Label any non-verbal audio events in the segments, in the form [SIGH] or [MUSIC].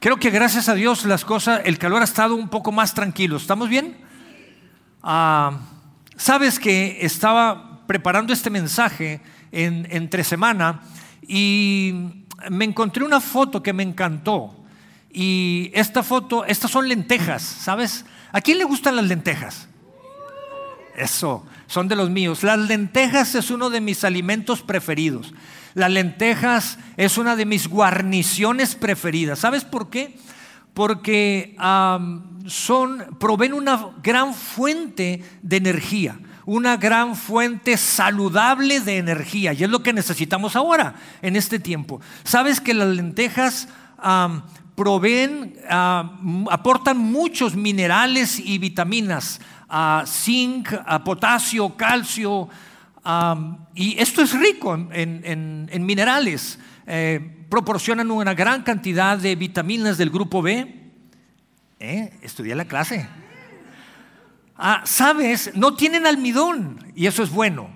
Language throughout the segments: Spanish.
Creo que gracias a Dios las cosas, el calor ha estado un poco más tranquilo. ¿Estamos bien? Ah, Sabes que estaba preparando este mensaje en, entre semana y me encontré una foto que me encantó. Y esta foto, estas son lentejas, ¿sabes? ¿A quién le gustan las lentejas? Eso, son de los míos. Las lentejas es uno de mis alimentos preferidos. Las lentejas es una de mis guarniciones preferidas. ¿Sabes por qué? Porque son, proveen una gran fuente de energía, una gran fuente saludable de energía. Y es lo que necesitamos ahora, en este tiempo. ¿Sabes que las lentejas proveen, aportan muchos minerales y vitaminas? zinc, potasio, calcio. Y esto es rico en, minerales. Eh, proporcionan una gran cantidad de vitaminas del grupo B. ¿Eh? Estudié la clase. Ah, Sabes, no tienen almidón y eso es bueno.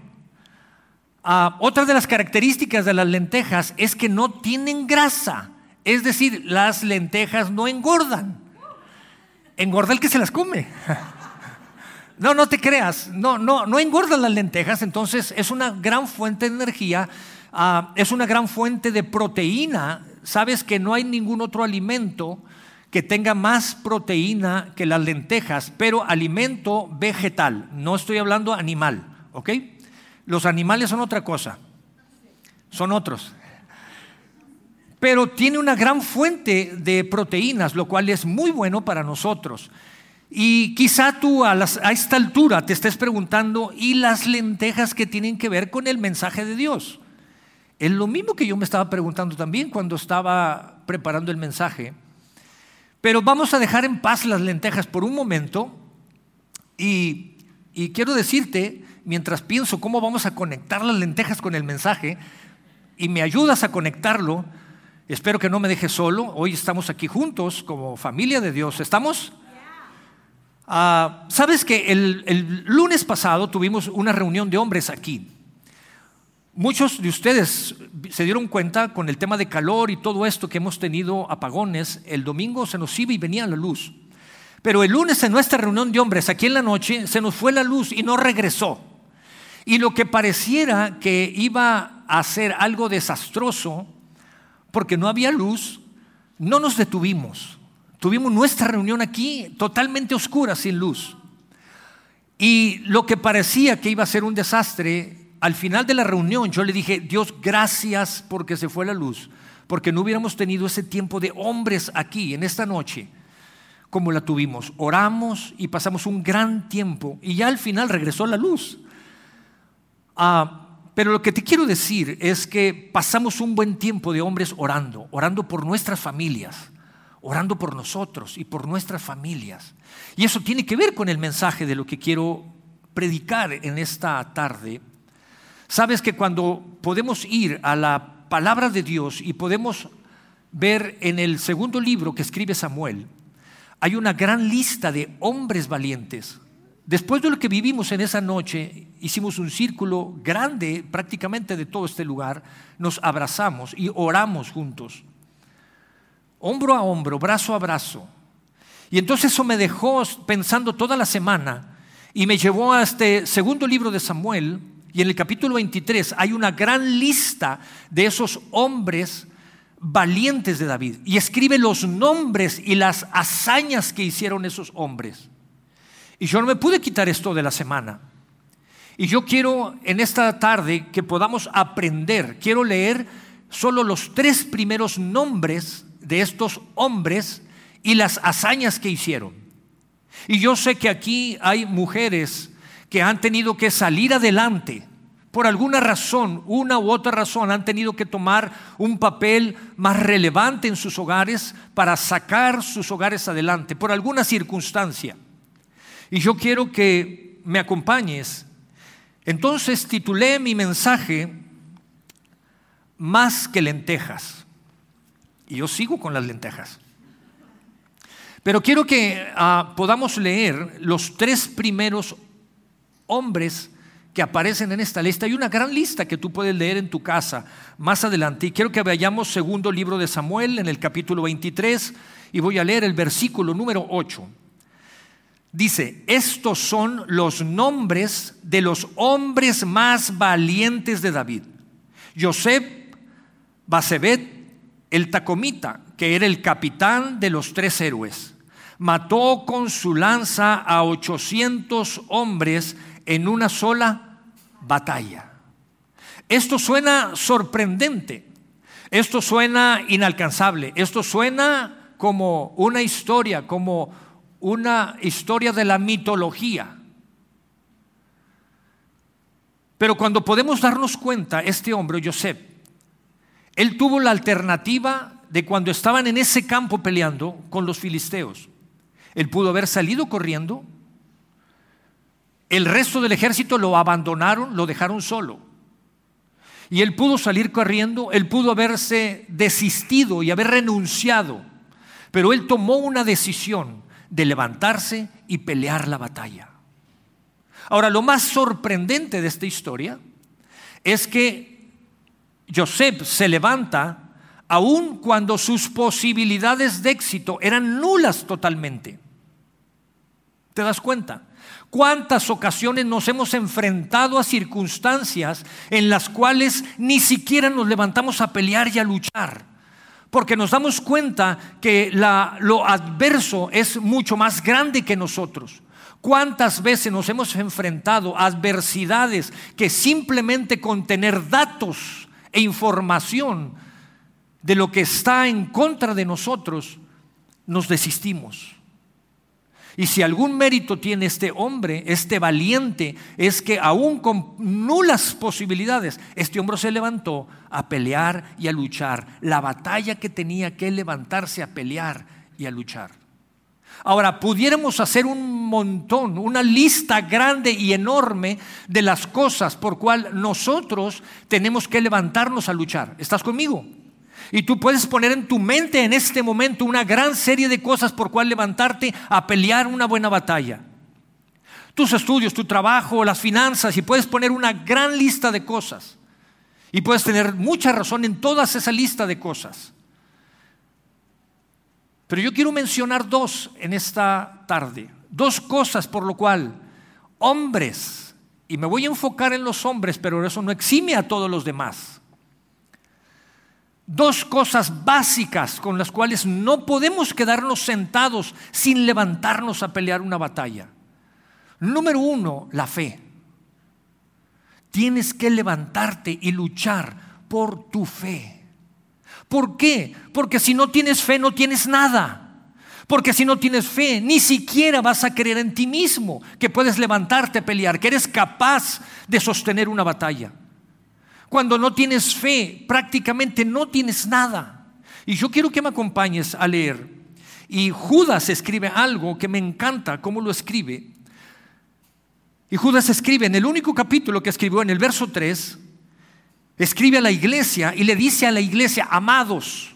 Ah, otra de las características de las lentejas es que no tienen grasa. Es decir, las lentejas no engordan. Engorda el que se las come. [LAUGHS] No, no te creas, no, no, no engordan las lentejas, entonces es una gran fuente de energía, ah, es una gran fuente de proteína. Sabes que no hay ningún otro alimento que tenga más proteína que las lentejas, pero alimento vegetal, no estoy hablando animal, ¿ok? Los animales son otra cosa, son otros. Pero tiene una gran fuente de proteínas, lo cual es muy bueno para nosotros. Y quizá tú a, esta altura te estés preguntando, ¿y las lentejas que tienen que ver con el mensaje de Dios? Es lo mismo que yo me estaba preguntando también cuando estaba preparando el mensaje. Pero vamos a dejar en paz las lentejas por un momento y, y quiero decirte, mientras pienso cómo vamos a conectar las lentejas con el mensaje, y me ayudas a conectarlo, espero que no me dejes solo, hoy estamos aquí juntos como familia de Dios, ¿estamos? Ah, Sabes que el, lunes pasado tuvimos una reunión de hombres aquí. Muchos de ustedes se dieron cuenta con el tema de calor y todo esto que hemos tenido apagones. El domingo se nos iba y venía la luz. Pero el lunes en nuestra reunión de hombres, aquí en la noche, se nos fue la luz y no regresó. Y lo que pareciera que iba a ser algo desastroso, porque no había luz, no nos detuvimos. Tuvimos nuestra reunión aquí totalmente oscura, sin luz. Y lo que parecía que iba a ser un desastre, al final de la reunión yo le dije, Dios, gracias porque se fue la luz, porque no hubiéramos tenido ese tiempo de hombres aquí en esta noche como la tuvimos. Oramos y pasamos un gran tiempo y ya al final regresó la luz. Ah, pero lo que te quiero decir es que pasamos un buen tiempo de hombres orando, orando por nuestras familias orando por nosotros y por nuestras familias. Y eso tiene que ver con el mensaje de lo que quiero predicar en esta tarde. Sabes que cuando podemos ir a la palabra de Dios y podemos ver en el segundo libro que escribe Samuel, hay una gran lista de hombres valientes. Después de lo que vivimos en esa noche, hicimos un círculo grande prácticamente de todo este lugar, nos abrazamos y oramos juntos hombro a hombro, brazo a brazo. Y entonces eso me dejó pensando toda la semana y me llevó a este segundo libro de Samuel. Y en el capítulo 23 hay una gran lista de esos hombres valientes de David. Y escribe los nombres y las hazañas que hicieron esos hombres. Y yo no me pude quitar esto de la semana. Y yo quiero en esta tarde que podamos aprender, quiero leer solo los tres primeros nombres de estos hombres y las hazañas que hicieron. Y yo sé que aquí hay mujeres que han tenido que salir adelante. Por alguna razón, una u otra razón, han tenido que tomar un papel más relevante en sus hogares para sacar sus hogares adelante, por alguna circunstancia. Y yo quiero que me acompañes. Entonces titulé mi mensaje Más que lentejas. Y yo sigo con las lentejas. Pero quiero que ah, podamos leer los tres primeros hombres que aparecen en esta lista. Hay una gran lista que tú puedes leer en tu casa más adelante. Y quiero que vayamos segundo libro de Samuel en el capítulo 23 y voy a leer el versículo número 8. Dice, estos son los nombres de los hombres más valientes de David. Josep Basebet, el Tacomita, que era el capitán de los tres héroes, mató con su lanza a 800 hombres en una sola batalla. Esto suena sorprendente, esto suena inalcanzable, esto suena como una historia, como una historia de la mitología. Pero cuando podemos darnos cuenta, este hombre, Joseph, él tuvo la alternativa de cuando estaban en ese campo peleando con los filisteos. Él pudo haber salido corriendo, el resto del ejército lo abandonaron, lo dejaron solo. Y él pudo salir corriendo, él pudo haberse desistido y haber renunciado. Pero él tomó una decisión de levantarse y pelear la batalla. Ahora, lo más sorprendente de esta historia es que Joseph se levanta aun cuando sus posibilidades de éxito eran nulas totalmente. ¿Te das cuenta? ¿Cuántas ocasiones nos hemos enfrentado a circunstancias en las cuales ni siquiera nos levantamos a pelear y a luchar? Porque nos damos cuenta que lo adverso es mucho más grande que nosotros. ¿Cuántas veces nos hemos enfrentado a adversidades que simplemente con tener datos e información de lo que está en contra de nosotros, nos desistimos? Y si algún mérito tiene este hombre, este valiente, es que aún con nulas posibilidades, este hombre se levantó a pelear y a luchar. La batalla que tenía que levantarse a pelear y a luchar. Ahora, pudiéramos hacer un montón, una lista grande y enorme de las cosas por cual nosotros tenemos que levantarnos a luchar. ¿Estás conmigo? Y tú puedes poner en tu mente en este momento una gran serie de cosas por cual levantarte a pelear una buena batalla. Tus estudios, tu trabajo, las finanzas, y puedes poner una gran lista de cosas. Y puedes tener mucha razón en toda esa lista de cosas. Pero yo quiero mencionar dos en esta tarde. Dos cosas por lo cual hombres, y me voy a enfocar en los hombres, pero eso no exime a todos los demás dos cosas básicas con las cuales no podemos quedarnos sentados sin levantarnos a pelear una batalla. Número uno, la fe. Tienes que levantarte y luchar por tu fe. ¿Por qué? Porque si no tienes fe no tienes nada. Porque si no tienes fe, ni siquiera vas a creer en ti mismo que puedes levantarte a pelear, que eres capaz de sostener una batalla. Cuando no tienes fe, prácticamente no tienes nada. Y yo quiero que me acompañes a leer. Y Judas escribe algo que me encanta, cómo lo escribe. Y Judas escribe en el único capítulo que escribió, en el verso 3, escribe a la iglesia y le dice a la iglesia, amados,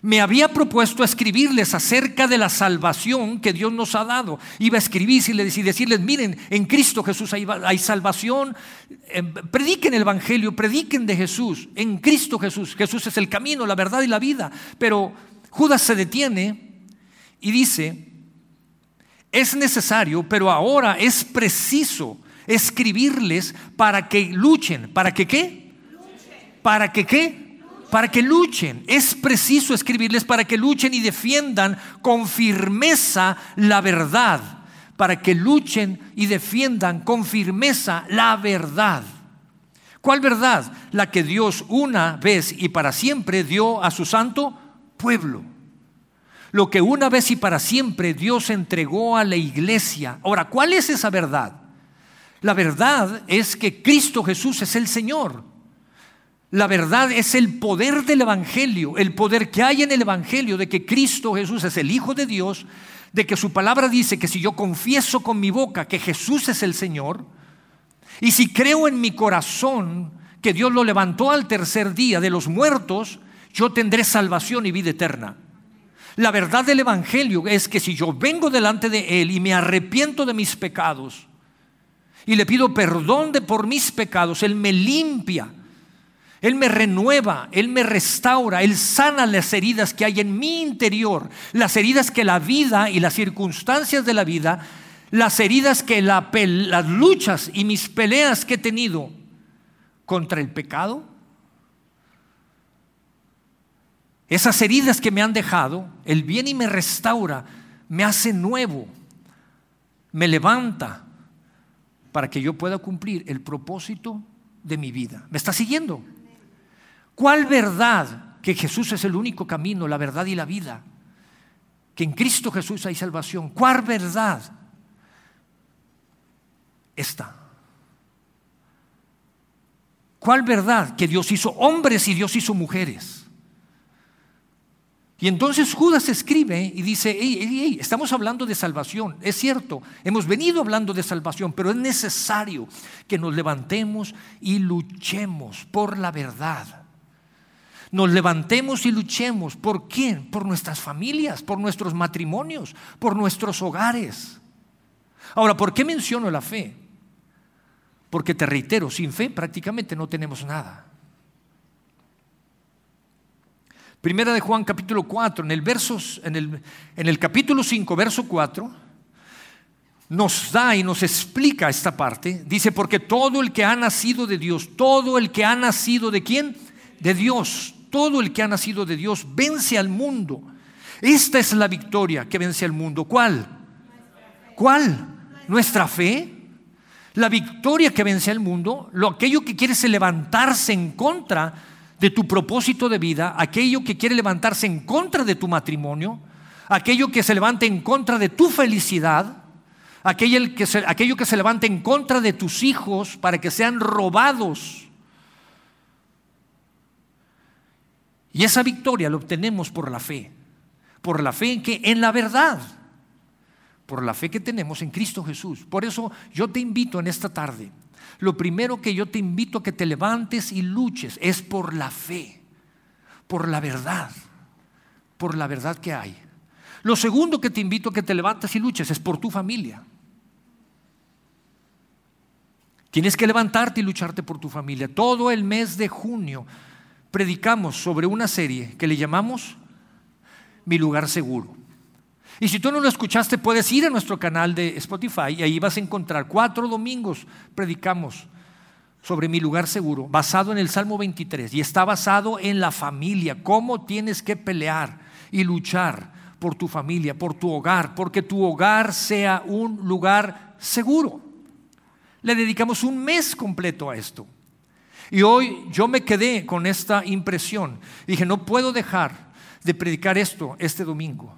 me había propuesto escribirles acerca de la salvación que Dios nos ha dado. Iba a escribirles y decirles, miren, en Cristo Jesús hay, salvación. Eh, prediquen el Evangelio, prediquen de Jesús. En Cristo Jesús. Jesús es el camino, la verdad y la vida. Pero Judas se detiene y dice, es necesario, pero ahora es preciso escribirles para que luchen. ¿Para que qué? ¿Para que qué? para que luchen. Es preciso escribirles para que luchen y defiendan con firmeza la verdad. Para que luchen y defiendan con firmeza la verdad. ¿Cuál verdad? La que Dios una vez y para siempre dio a su santo pueblo. Lo que una vez y para siempre Dios entregó a la iglesia. Ahora, ¿cuál es esa verdad? La verdad es que Cristo Jesús es el Señor. La verdad es el poder del Evangelio, el poder que hay en el Evangelio de que Cristo Jesús es el Hijo de Dios, de que su palabra dice que si yo confieso con mi boca que Jesús es el Señor, y si creo en mi corazón que Dios lo levantó al tercer día de los muertos, yo tendré salvación y vida eterna. La verdad del Evangelio es que si yo vengo delante de Él y me arrepiento de mis pecados, y le pido perdón de por mis pecados, Él me limpia, Él me renueva, Él me restaura, Él sana las heridas que hay en mi interior, las heridas que la vida y las circunstancias de la vida, las heridas que la, las luchas y mis peleas que he tenido contra el pecado, esas heridas que me han dejado, Él viene y me restaura, me hace nuevo, me levanta para que yo pueda cumplir el propósito de mi vida. ¿Me está siguiendo? ¿Cuál verdad? Que Jesús es el único camino, la verdad y la vida. Que en Cristo Jesús hay salvación. ¿Cuál verdad? Esta. ¿Cuál verdad? Que Dios hizo hombres y Dios hizo mujeres. Y entonces Judas escribe y dice, estamos hablando de salvación, es cierto, hemos venido hablando de salvación, pero es necesario que nos levantemos y luchemos por la verdad. Nos levantemos y luchemos. ¿Por quién? Por nuestras familias, por nuestros matrimonios, por nuestros hogares. Ahora, ¿por qué menciono la fe? Porque te reitero, sin fe prácticamente no tenemos nada. Primera de Juan capítulo 4, en el, versos, en el, en el capítulo 5, verso 4, nos da y nos explica esta parte. Dice, porque todo el que ha nacido de Dios, todo el que ha nacido de quién? De Dios, todo el que ha nacido de Dios vence al mundo. Esta es la victoria que vence al mundo. ¿Cuál? ¿Cuál? Nuestra fe. La victoria que vence al mundo, lo aquello que quiere levantarse en contra de tu propósito de vida, aquello que quiere levantarse en contra de tu matrimonio, aquello que se levante en contra de tu felicidad, aquello que se, aquello que se levante en contra de tus hijos para que sean robados. Y esa victoria la obtenemos por la fe, por la fe en que en la verdad, por la fe que tenemos en Cristo Jesús. Por eso yo te invito en esta tarde lo primero que yo te invito a que te levantes y luches es por la fe, por la verdad, por la verdad que hay. Lo segundo que te invito a que te levantes y luches es por tu familia. Tienes que levantarte y lucharte por tu familia. Todo el mes de junio predicamos sobre una serie que le llamamos Mi lugar seguro. Y si tú no lo escuchaste, puedes ir a nuestro canal de Spotify y ahí vas a encontrar cuatro domingos predicamos sobre mi lugar seguro, basado en el Salmo 23 y está basado en la familia, cómo tienes que pelear y luchar por tu familia, por tu hogar, porque tu hogar sea un lugar seguro. Le dedicamos un mes completo a esto. Y hoy yo me quedé con esta impresión. Dije, no puedo dejar de predicar esto este domingo.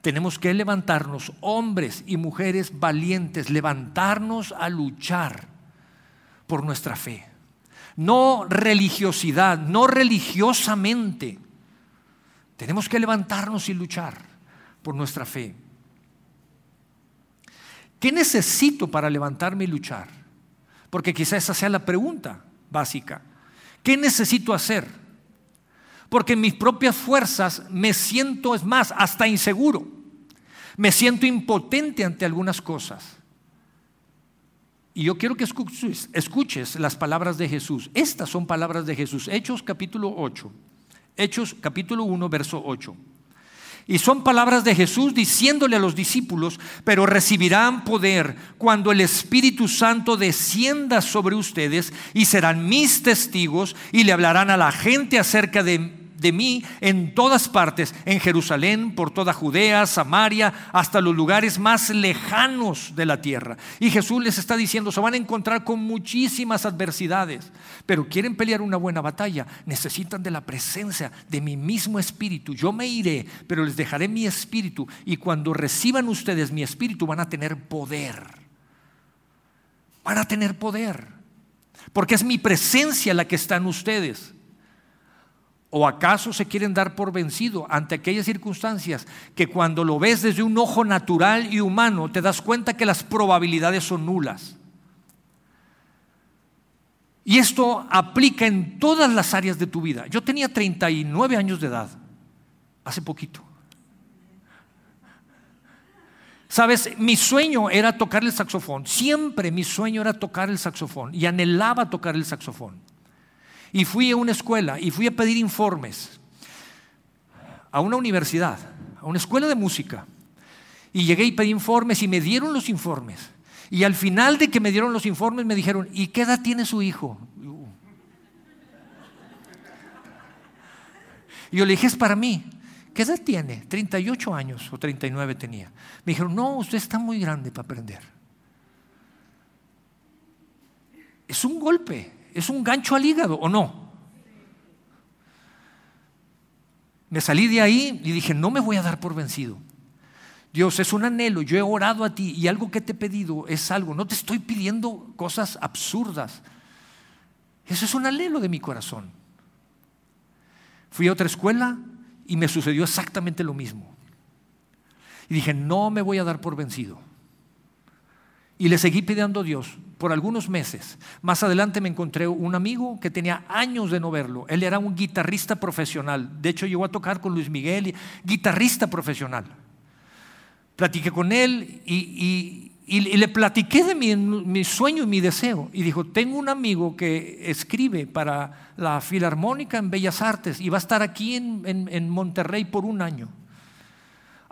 Tenemos que levantarnos, hombres y mujeres valientes, levantarnos a luchar por nuestra fe. No religiosidad, no religiosamente. Tenemos que levantarnos y luchar por nuestra fe. ¿Qué necesito para levantarme y luchar? Porque quizá esa sea la pregunta básica. ¿Qué necesito hacer? porque en mis propias fuerzas me siento, es más, hasta inseguro. Me siento impotente ante algunas cosas. Y yo quiero que escuches, escuches, las palabras de Jesús. Estas son palabras de Jesús. Hechos capítulo 8. Hechos capítulo 1, verso 8. Y son palabras de Jesús diciéndole a los discípulos, pero recibirán poder cuando el Espíritu Santo descienda sobre ustedes y serán mis testigos y le hablarán a la gente acerca de de mí en todas partes, en Jerusalén, por toda Judea, Samaria, hasta los lugares más lejanos de la tierra. Y Jesús les está diciendo, se van a encontrar con muchísimas adversidades, pero quieren pelear una buena batalla, necesitan de la presencia de mi mismo espíritu. Yo me iré, pero les dejaré mi espíritu y cuando reciban ustedes mi espíritu van a tener poder. Van a tener poder. Porque es mi presencia la que está en ustedes. ¿O acaso se quieren dar por vencido ante aquellas circunstancias que cuando lo ves desde un ojo natural y humano te das cuenta que las probabilidades son nulas? Y esto aplica en todas las áreas de tu vida. Yo tenía 39 años de edad, hace poquito. Sabes, mi sueño era tocar el saxofón. Siempre mi sueño era tocar el saxofón y anhelaba tocar el saxofón. Y fui a una escuela y fui a pedir informes a una universidad, a una escuela de música. Y llegué y pedí informes y me dieron los informes. Y al final de que me dieron los informes me dijeron, ¿y qué edad tiene su hijo? Y yo le dije, es para mí. ¿Qué edad tiene? 38 años o 39 tenía. Me dijeron, no, usted está muy grande para aprender. Es un golpe, es un gancho al hígado, ¿o no? Me salí de ahí y dije, no me voy a dar por vencido. Dios, es un anhelo, yo he orado a ti y algo que te he pedido es algo, no te estoy pidiendo cosas absurdas. Eso es un anhelo de mi corazón. Fui a otra escuela, y me sucedió exactamente lo mismo. Y dije, no me voy a dar por vencido. Y le seguí pidiendo a Dios por algunos meses. Más adelante me encontré un amigo que tenía años de no verlo. Él era un guitarrista profesional. De hecho, llegó a tocar con Luis Miguel, guitarrista profesional. Platiqué con él y, le platiqué de mi, sueño y mi deseo. Y dijo, tengo un amigo que escribe para la Filarmónica en Bellas Artes y va a estar aquí en Monterrey por un año.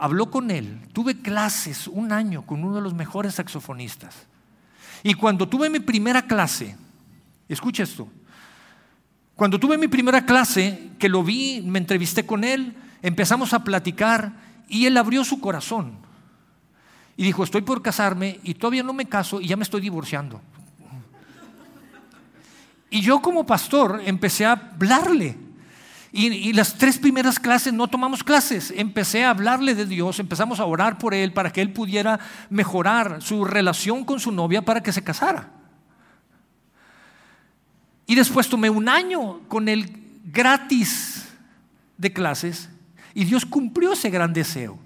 Habló con él, tuve clases un año con uno de los mejores saxofonistas. Y cuando tuve mi primera clase, escucha esto, cuando tuve mi primera clase, que lo vi, me entrevisté con él, empezamos a platicar y él abrió su corazón y dijo, estoy por casarme y todavía no me caso y ya me estoy divorciando. Y yo como pastor empecé a hablarle. Y, las tres primeras clases no tomamos clases. Empecé a hablarle de Dios, empezamos a orar por él para que él pudiera mejorar su relación con su novia para que se casara. Y después tomé un año con él gratis de clases y Dios cumplió ese gran deseo.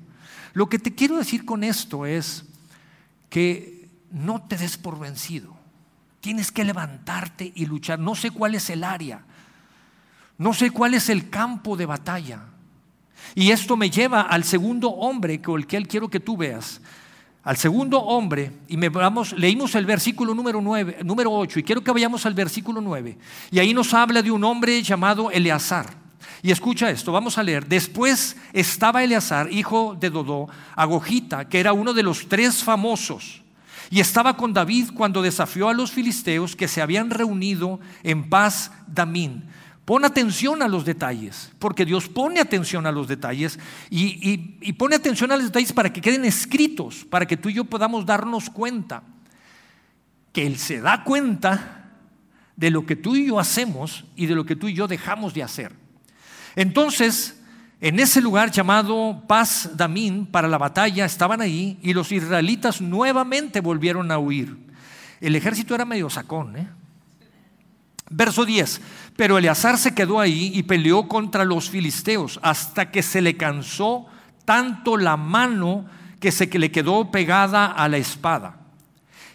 Lo que te quiero decir con esto es que no te des por vencido. Tienes que levantarte y luchar. No sé cuál es el área. No sé cuál es el campo de batalla. Y esto me lleva al segundo hombre con el que quiero que tú veas. Al segundo hombre, y me vamos, leímos el versículo número, 9, número 8, y quiero que vayamos al versículo 9. Y ahí nos habla de un hombre llamado Eleazar. Y escucha esto, vamos a leer. Después estaba Eleazar, hijo de Dodó, Agojita, que era uno de los tres famosos. Y estaba con David cuando desafió a los filisteos que se habían reunido en paz Damín. Pon atención a los detalles, porque Dios pone atención a los detalles y, pone atención a los detalles para que queden escritos, para que tú y yo podamos darnos cuenta que Él se da cuenta de lo que tú y yo hacemos y de lo que tú y yo dejamos de hacer. Entonces, en ese lugar llamado Paz Damín para la batalla estaban ahí y los israelitas nuevamente volvieron a huir. El ejército era medio sacón. ¿eh? Verso 10. Pero Eleazar se quedó ahí y peleó contra los filisteos hasta que se le cansó tanto la mano que se le quedó pegada a la espada.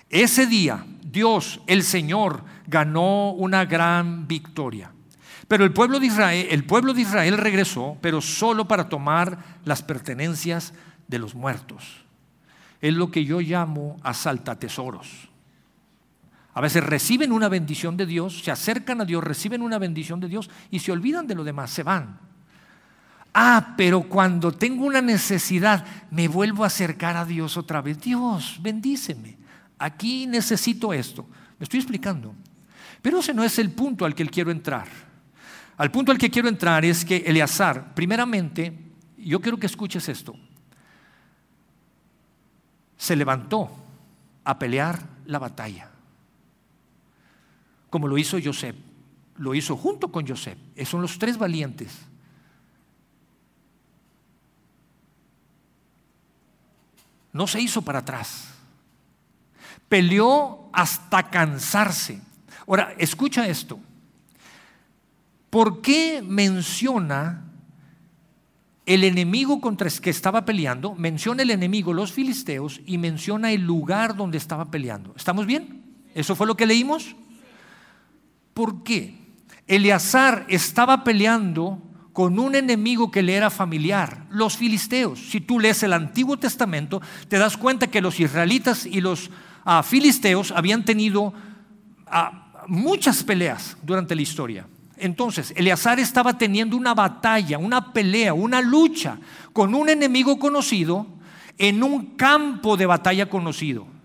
Ese día Dios, el Señor, ganó una gran victoria. Pero el pueblo de Israel, el pueblo de Israel regresó, pero solo para tomar las pertenencias de los muertos. Es lo que yo llamo asalta tesoros. A veces reciben una bendición de Dios, se acercan a Dios, reciben una bendición de Dios y se olvidan de lo demás, se van. Ah, pero cuando tengo una necesidad, me vuelvo a acercar a Dios otra vez. Dios, bendíceme. Aquí necesito esto. Me estoy explicando. Pero ese no es el punto al que quiero entrar. Al punto al que quiero entrar es que Eleazar, primeramente, yo quiero que escuches esto, se levantó a pelear la batalla, como lo hizo Joseph, lo hizo junto con Joseph, esos son los tres valientes. No se hizo para atrás, peleó hasta cansarse. Ahora, escucha esto. ¿Por qué menciona el enemigo contra el que estaba peleando? Menciona el enemigo, los filisteos, y menciona el lugar donde estaba peleando. ¿Estamos bien? ¿Eso fue lo que leímos? ¿Por qué? Eleazar estaba peleando con un enemigo que le era familiar, los filisteos. Si tú lees el Antiguo Testamento, te das cuenta que los israelitas y los ah, filisteos habían tenido ah, muchas peleas durante la historia. Entonces, Eleazar estaba teniendo una batalla, una pelea, una lucha con un enemigo conocido en un campo de batalla conocido.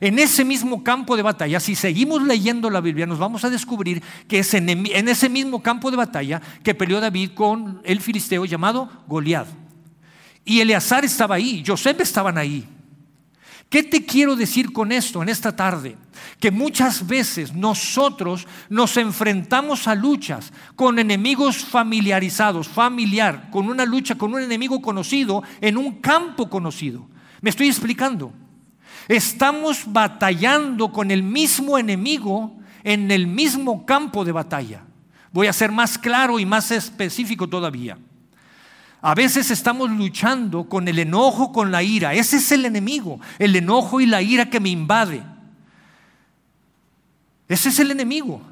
En ese mismo campo de batalla, si seguimos leyendo la Biblia, nos vamos a descubrir que es en ese mismo campo de batalla que peleó David con el filisteo llamado Goliat. Y Eleazar estaba ahí, Joseph estaban ahí. ¿Qué te quiero decir con esto en esta tarde? Que muchas veces nosotros nos enfrentamos a luchas con enemigos familiarizados, familiar, con una lucha con un enemigo conocido en un campo conocido. ¿Me estoy explicando? Estamos batallando con el mismo enemigo en el mismo campo de batalla. Voy a ser más claro y más específico todavía. A veces estamos luchando con el enojo, con la ira. Ese es el enemigo, el enojo y la ira que me invade. Ese es el enemigo.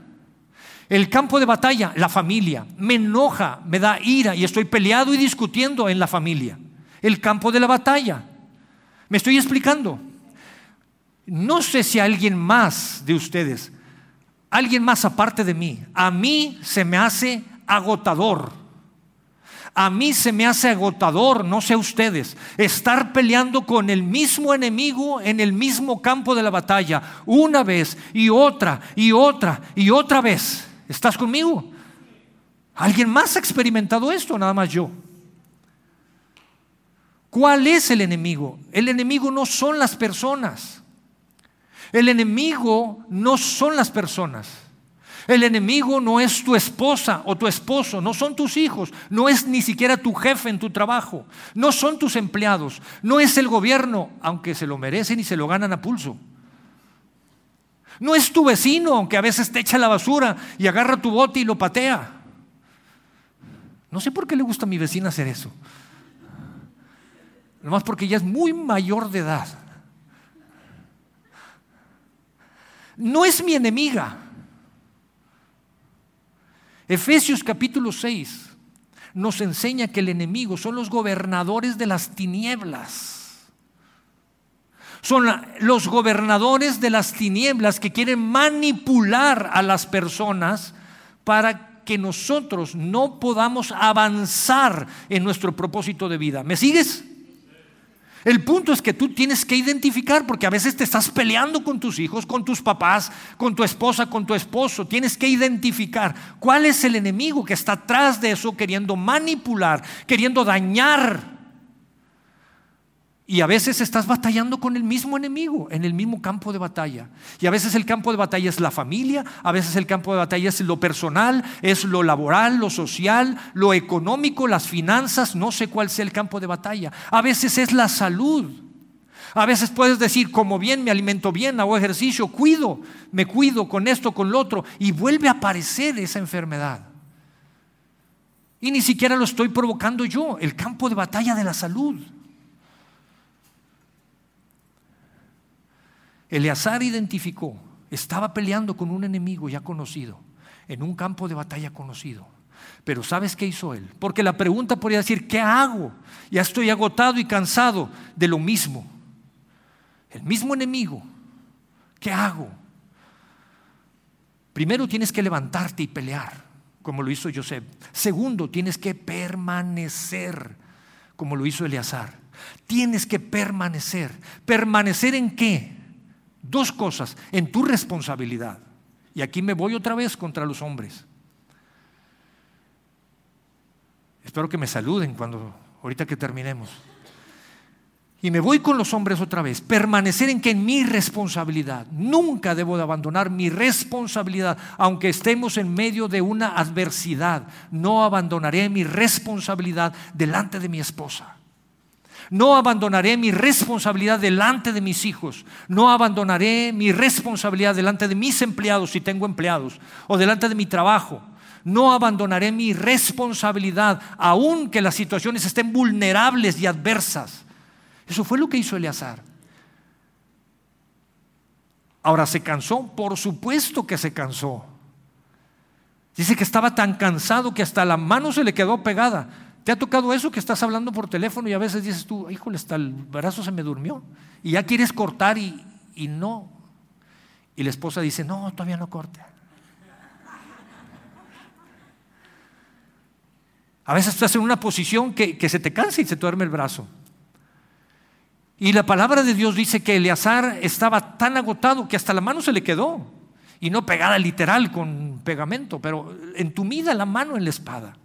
El campo de batalla, la familia. Me enoja, me da ira y estoy peleado y discutiendo en la familia. El campo de la batalla. ¿Me estoy explicando? No sé si alguien más de ustedes, alguien más aparte de mí, a mí se me hace agotador a mí se me hace agotador, no sé ustedes, estar peleando con el mismo enemigo en el mismo campo de la batalla, una vez y otra y otra y otra vez. ¿Estás conmigo? ¿Alguien más ha experimentado esto? Nada más yo. ¿Cuál es el enemigo? El enemigo no son las personas. El enemigo no son las personas. El enemigo no es tu esposa o tu esposo, no son tus hijos, no es ni siquiera tu jefe en tu trabajo, no son tus empleados, no es el gobierno, aunque se lo merecen y se lo ganan a pulso. No es tu vecino, aunque a veces te echa la basura y agarra tu bote y lo patea. No sé por qué le gusta a mi vecina hacer eso. Nomás porque ella es muy mayor de edad. No es mi enemiga. Efesios capítulo 6 nos enseña que el enemigo son los gobernadores de las tinieblas. Son los gobernadores de las tinieblas que quieren manipular a las personas para que nosotros no podamos avanzar en nuestro propósito de vida. ¿Me sigues? El punto es que tú tienes que identificar, porque a veces te estás peleando con tus hijos, con tus papás, con tu esposa, con tu esposo. Tienes que identificar cuál es el enemigo que está atrás de eso, queriendo manipular, queriendo dañar y a veces estás batallando con el mismo enemigo, en el mismo campo de batalla. Y a veces el campo de batalla es la familia, a veces el campo de batalla es lo personal, es lo laboral, lo social, lo económico, las finanzas, no sé cuál sea el campo de batalla. A veces es la salud. A veces puedes decir, como bien, me alimento bien, hago ejercicio, cuido, me cuido con esto, con lo otro, y vuelve a aparecer esa enfermedad. Y ni siquiera lo estoy provocando yo, el campo de batalla de la salud. Eleazar identificó, estaba peleando con un enemigo ya conocido, en un campo de batalla conocido. Pero ¿sabes qué hizo él? Porque la pregunta podría decir, ¿qué hago? Ya estoy agotado y cansado de lo mismo. El mismo enemigo. ¿Qué hago? Primero tienes que levantarte y pelear, como lo hizo Joseph. Segundo, tienes que permanecer, como lo hizo Eleazar. Tienes que permanecer. ¿Permanecer en qué? Dos cosas, en tu responsabilidad. Y aquí me voy otra vez contra los hombres. Espero que me saluden cuando ahorita que terminemos. Y me voy con los hombres otra vez. Permanecer en que en mi responsabilidad. Nunca debo de abandonar mi responsabilidad, aunque estemos en medio de una adversidad. No abandonaré mi responsabilidad delante de mi esposa. No abandonaré mi responsabilidad delante de mis hijos. No abandonaré mi responsabilidad delante de mis empleados si tengo empleados o delante de mi trabajo. No abandonaré mi responsabilidad aunque las situaciones estén vulnerables y adversas. Eso fue lo que hizo Eleazar. Ahora, ¿se cansó? Por supuesto que se cansó. Dice que estaba tan cansado que hasta la mano se le quedó pegada. ¿Te ha tocado eso que estás hablando por teléfono y a veces dices tú, híjole, hasta el brazo se me durmió? Y ya quieres cortar y, y no. Y la esposa dice, no, todavía no corte. A veces estás en una posición que, que se te cansa y se te duerme el brazo. Y la palabra de Dios dice que Eleazar estaba tan agotado que hasta la mano se le quedó. Y no pegada literal con pegamento, pero entumida la mano en la espada.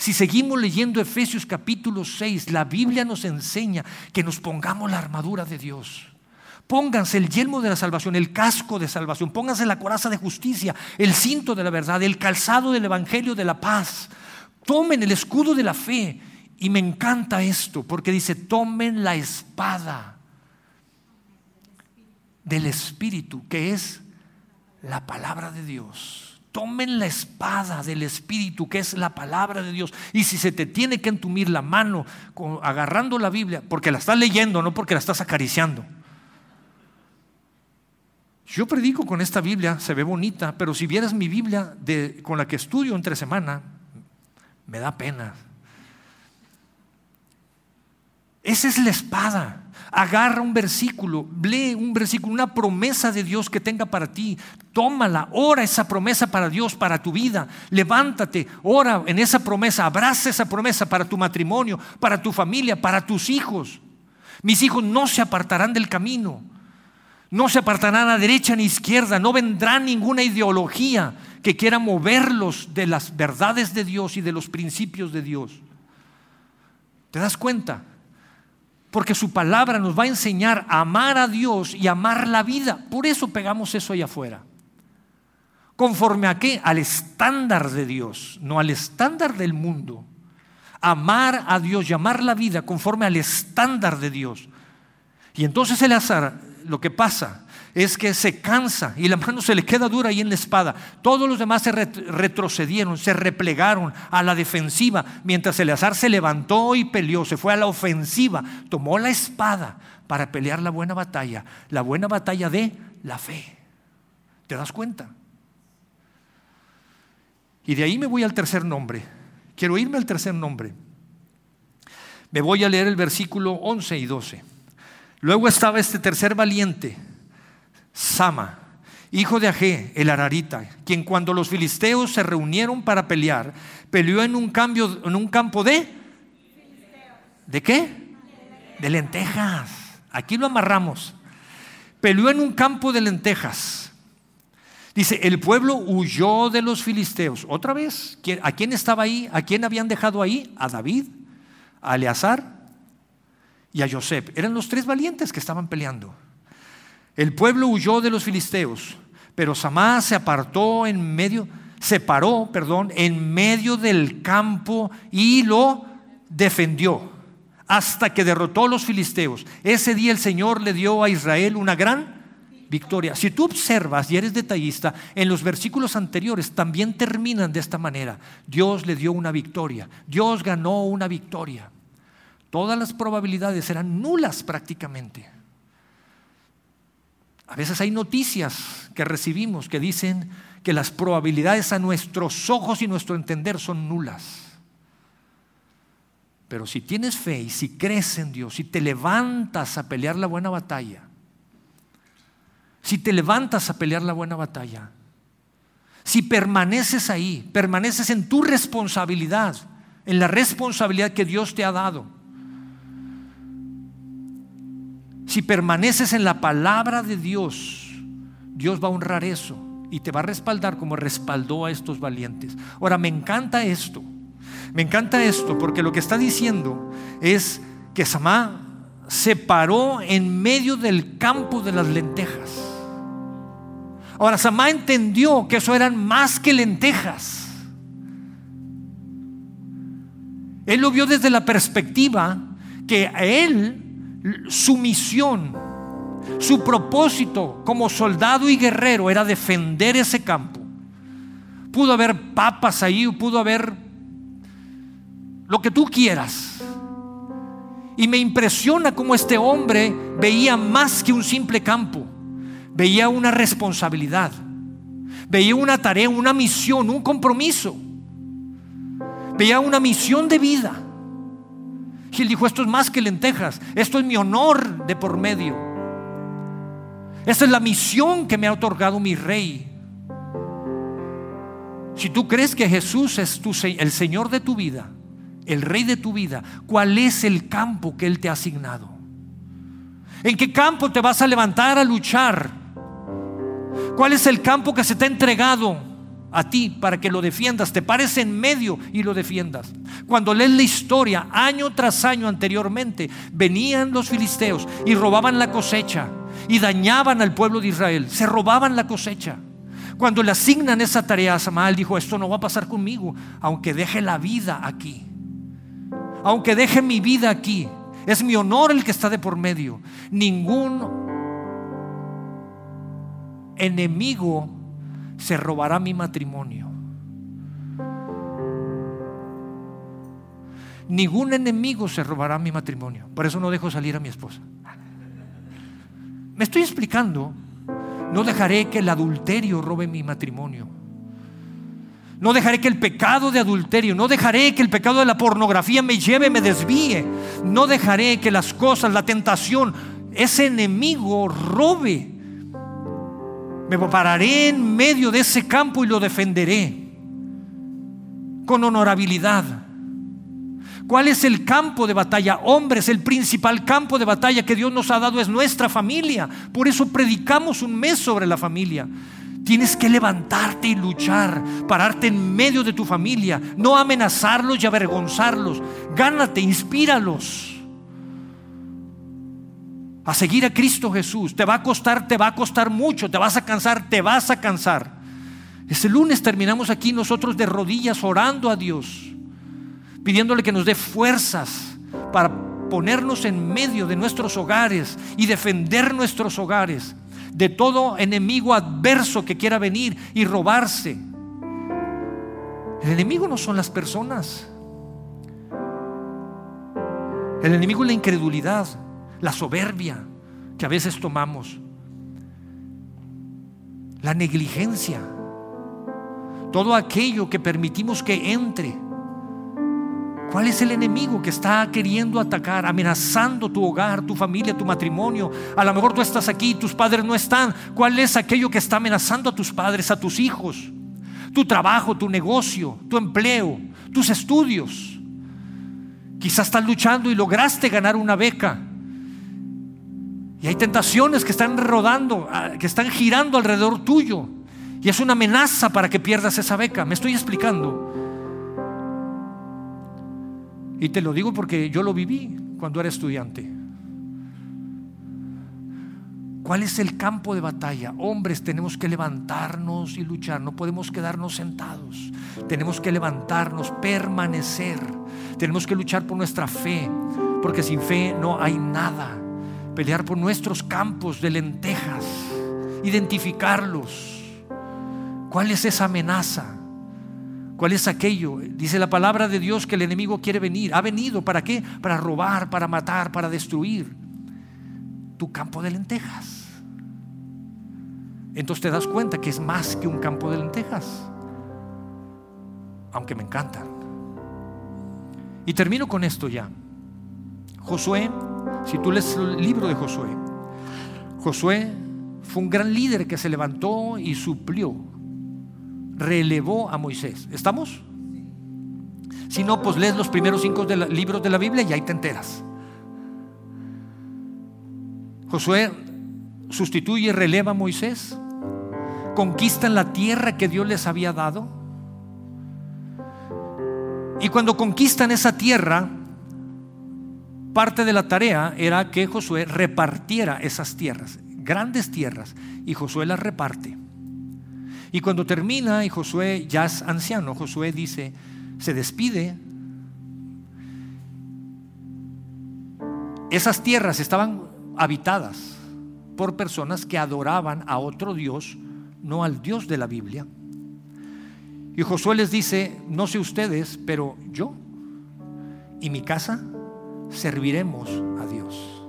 Si seguimos leyendo Efesios capítulo 6, la Biblia nos enseña que nos pongamos la armadura de Dios. Pónganse el yelmo de la salvación, el casco de salvación, pónganse la coraza de justicia, el cinto de la verdad, el calzado del evangelio de la paz. Tomen el escudo de la fe. Y me encanta esto, porque dice, tomen la espada del Espíritu, que es la palabra de Dios. Tomen la espada del Espíritu, que es la palabra de Dios. Y si se te tiene que entumir la mano agarrando la Biblia, porque la estás leyendo, no porque la estás acariciando. Yo predico con esta Biblia, se ve bonita, pero si vieras mi Biblia de, con la que estudio entre semana, me da pena. Esa es la espada. Agarra un versículo, lee un versículo, una promesa de Dios que tenga para ti. Tómala, ora esa promesa para Dios, para tu vida. Levántate, ora en esa promesa, abraza esa promesa para tu matrimonio, para tu familia, para tus hijos. Mis hijos no se apartarán del camino, no se apartarán a derecha ni izquierda, no vendrá ninguna ideología que quiera moverlos de las verdades de Dios y de los principios de Dios. ¿Te das cuenta? Porque su palabra nos va a enseñar a amar a Dios y amar la vida. Por eso pegamos eso allá afuera. ¿Conforme a qué? Al estándar de Dios, no al estándar del mundo. Amar a Dios y amar la vida conforme al estándar de Dios. Y entonces el azar, lo que pasa es que se cansa y la mano se le queda dura ahí en la espada. Todos los demás se retrocedieron, se replegaron a la defensiva, mientras Eleazar se levantó y peleó, se fue a la ofensiva, tomó la espada para pelear la buena batalla, la buena batalla de la fe. ¿Te das cuenta? Y de ahí me voy al tercer nombre. Quiero irme al tercer nombre. Me voy a leer el versículo 11 y 12. Luego estaba este tercer valiente Sama, hijo de Agé, el Ararita, quien cuando los filisteos se reunieron para pelear, peleó en un, cambio, en un campo de... ¿De qué? De lentejas. Aquí lo amarramos. Peleó en un campo de lentejas. Dice, el pueblo huyó de los filisteos. Otra vez, ¿a quién estaba ahí? ¿A quién habían dejado ahí? A David, a Eleazar y a Josep. Eran los tres valientes que estaban peleando. El pueblo huyó de los filisteos, pero Samá se apartó en medio, se paró, perdón, en medio del campo y lo defendió hasta que derrotó a los filisteos. Ese día el Señor le dio a Israel una gran victoria. Si tú observas y eres detallista, en los versículos anteriores también terminan de esta manera. Dios le dio una victoria. Dios ganó una victoria. Todas las probabilidades eran nulas prácticamente. A veces hay noticias que recibimos que dicen que las probabilidades a nuestros ojos y nuestro entender son nulas. Pero si tienes fe y si crees en Dios, si te levantas a pelear la buena batalla, si te levantas a pelear la buena batalla, si permaneces ahí, permaneces en tu responsabilidad, en la responsabilidad que Dios te ha dado, Si permaneces en la palabra de Dios, Dios va a honrar eso y te va a respaldar como respaldó a estos valientes. Ahora, me encanta esto. Me encanta esto porque lo que está diciendo es que Samá se paró en medio del campo de las lentejas. Ahora, Samá entendió que eso eran más que lentejas. Él lo vio desde la perspectiva que a él su misión, su propósito como soldado y guerrero era defender ese campo. Pudo haber papas ahí, pudo haber lo que tú quieras. Y me impresiona cómo este hombre veía más que un simple campo, veía una responsabilidad, Veía una tarea, una misión, un compromiso. Veía una misión de vida. Y él dijo, esto es más que lentejas, esto es mi honor de por medio. Esta es la misión que me ha otorgado mi rey. Si tú crees que Jesús es el Señor de tu vida, el Rey de tu vida, ¿cuál es el campo que Él te ha asignado? ¿En qué campo te vas a levantar a luchar? ¿Cuál es el campo que se te ha entregado a ti para que lo defiendas? Te pares en medio y lo defiendas. Cuando lees la historia, año tras año anteriormente, venían los filisteos y robaban la cosecha y dañaban al pueblo de Israel. Se robaban la cosecha. Cuando le asignan esa tarea a Samael, dijo, esto no va a pasar conmigo, aunque deje la vida aquí. Aunque deje mi vida aquí. Es mi honor el que está de por medio. Ningún enemigo se robará mi matrimonio. Ningún enemigo se robará mi matrimonio. Por eso no dejo salir a mi esposa. Me estoy explicando no dejaré que el adulterio robe mi matrimonio. No dejaré que el pecado de adulterio, no dejaré que el pecado de la pornografía me lleve, me desvíe. No dejaré que las cosas, la tentación, ese enemigo robe. Me pararé en medio de ese campo y lo defenderé con honorabilidad. ¿Cuál es el campo de batalla? Hombres, el principal campo de batalla que Dios nos ha dado es nuestra familia. Por eso predicamos un mes sobre la familia. Tienes que levantarte y luchar, pararte en medio de tu familia, no amenazarlos y avergonzarlos. Gánate, inspíralos a seguir a Cristo Jesús. Te va a costar, te va a costar mucho, te vas a cansar, te vas a cansar. Este lunes terminamos aquí nosotros de rodillas orando a Dios pidiéndole que nos dé fuerzas para ponernos en medio de nuestros hogares y defender nuestros hogares de todo enemigo adverso que quiera venir y robarse. El enemigo no son las personas. El enemigo es la incredulidad, la soberbia que a veces tomamos, la negligencia, todo aquello que permitimos que entre ¿Cuál es el enemigo que está queriendo atacar, amenazando tu hogar, tu familia, tu matrimonio? A lo mejor tú estás aquí tus padres no están. ¿Cuál es aquello que está amenazando a tus padres, a tus hijos? Tu trabajo, tu negocio, tu empleo, tus estudios. Quizás estás luchando y lograste ganar una beca. Y hay tentaciones que están rodando, ah, que están girando alrededor tuyo. Y es una amenaza para que pierdas esa beca. Me estoy explicando. Y te lo digo porque yo lo viví cuando era estudiante. ¿Cuál es el campo de batalla? Hombres, tenemos que levantarnos y luchar. No podemos quedarnos sentados. Tenemos que levantarnos, permanecer. Tenemos que luchar por nuestra fe, porque sin fe no hay nada. Pelear por nuestros campos de lentejas, identificarlos. ¿Cuál es esa amenaza? ¿Cuál es aquello? Dice la palabra de Dios que el enemigo quiere venir. ¿Ha venido para qué? Para robar, para matar, para destruir tu campo de lentejas. Entonces te das cuenta que es más que un campo de lentejas. Aunque me encantan. Y termino con esto ya. Josué, si tú lees el libro de Josué, Josué fue un gran líder que se levantó y suplió relevó a Moisés. ¿Estamos? Si no, pues lees los primeros cinco libros de la Biblia y ahí te enteras. Josué sustituye, releva a Moisés, conquistan la tierra que Dios les había dado. Y cuando conquistan esa tierra, parte de la tarea era que Josué repartiera esas tierras, grandes tierras, y Josué las reparte. Y cuando termina y Josué ya es anciano, Josué dice, se despide. Esas tierras estaban habitadas por personas que adoraban a otro Dios, no al Dios de la Biblia. Y Josué les dice, no sé ustedes, pero yo y mi casa serviremos a Dios.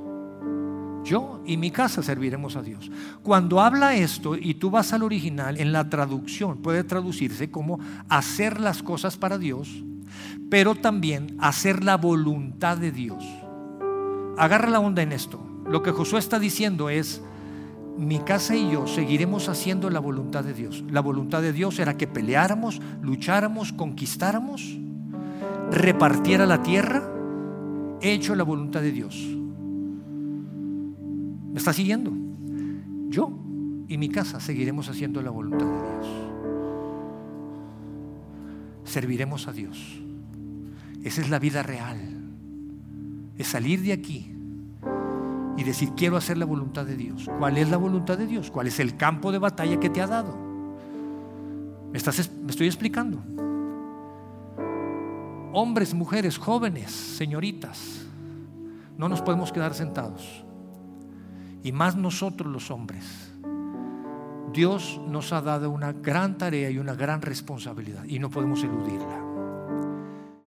Yo y mi casa serviremos a Dios. Cuando habla esto y tú vas al original, en la traducción puede traducirse como hacer las cosas para Dios, pero también hacer la voluntad de Dios. Agarra la onda en esto. Lo que Josué está diciendo es, mi casa y yo seguiremos haciendo la voluntad de Dios. La voluntad de Dios era que peleáramos, lucháramos, conquistáramos, repartiera la tierra. He hecho la voluntad de Dios. ¿Me está siguiendo? Yo y mi casa seguiremos haciendo la voluntad de Dios. Serviremos a Dios. Esa es la vida real. Es salir de aquí y decir, quiero hacer la voluntad de Dios. ¿Cuál es la voluntad de Dios? ¿Cuál es el campo de batalla que te ha dado? ¿Me, estás, me estoy explicando? Hombres, mujeres, jóvenes, señoritas, no nos podemos quedar sentados. Y más nosotros los hombres. Dios nos ha dado una gran tarea y una gran responsabilidad y no podemos eludirla.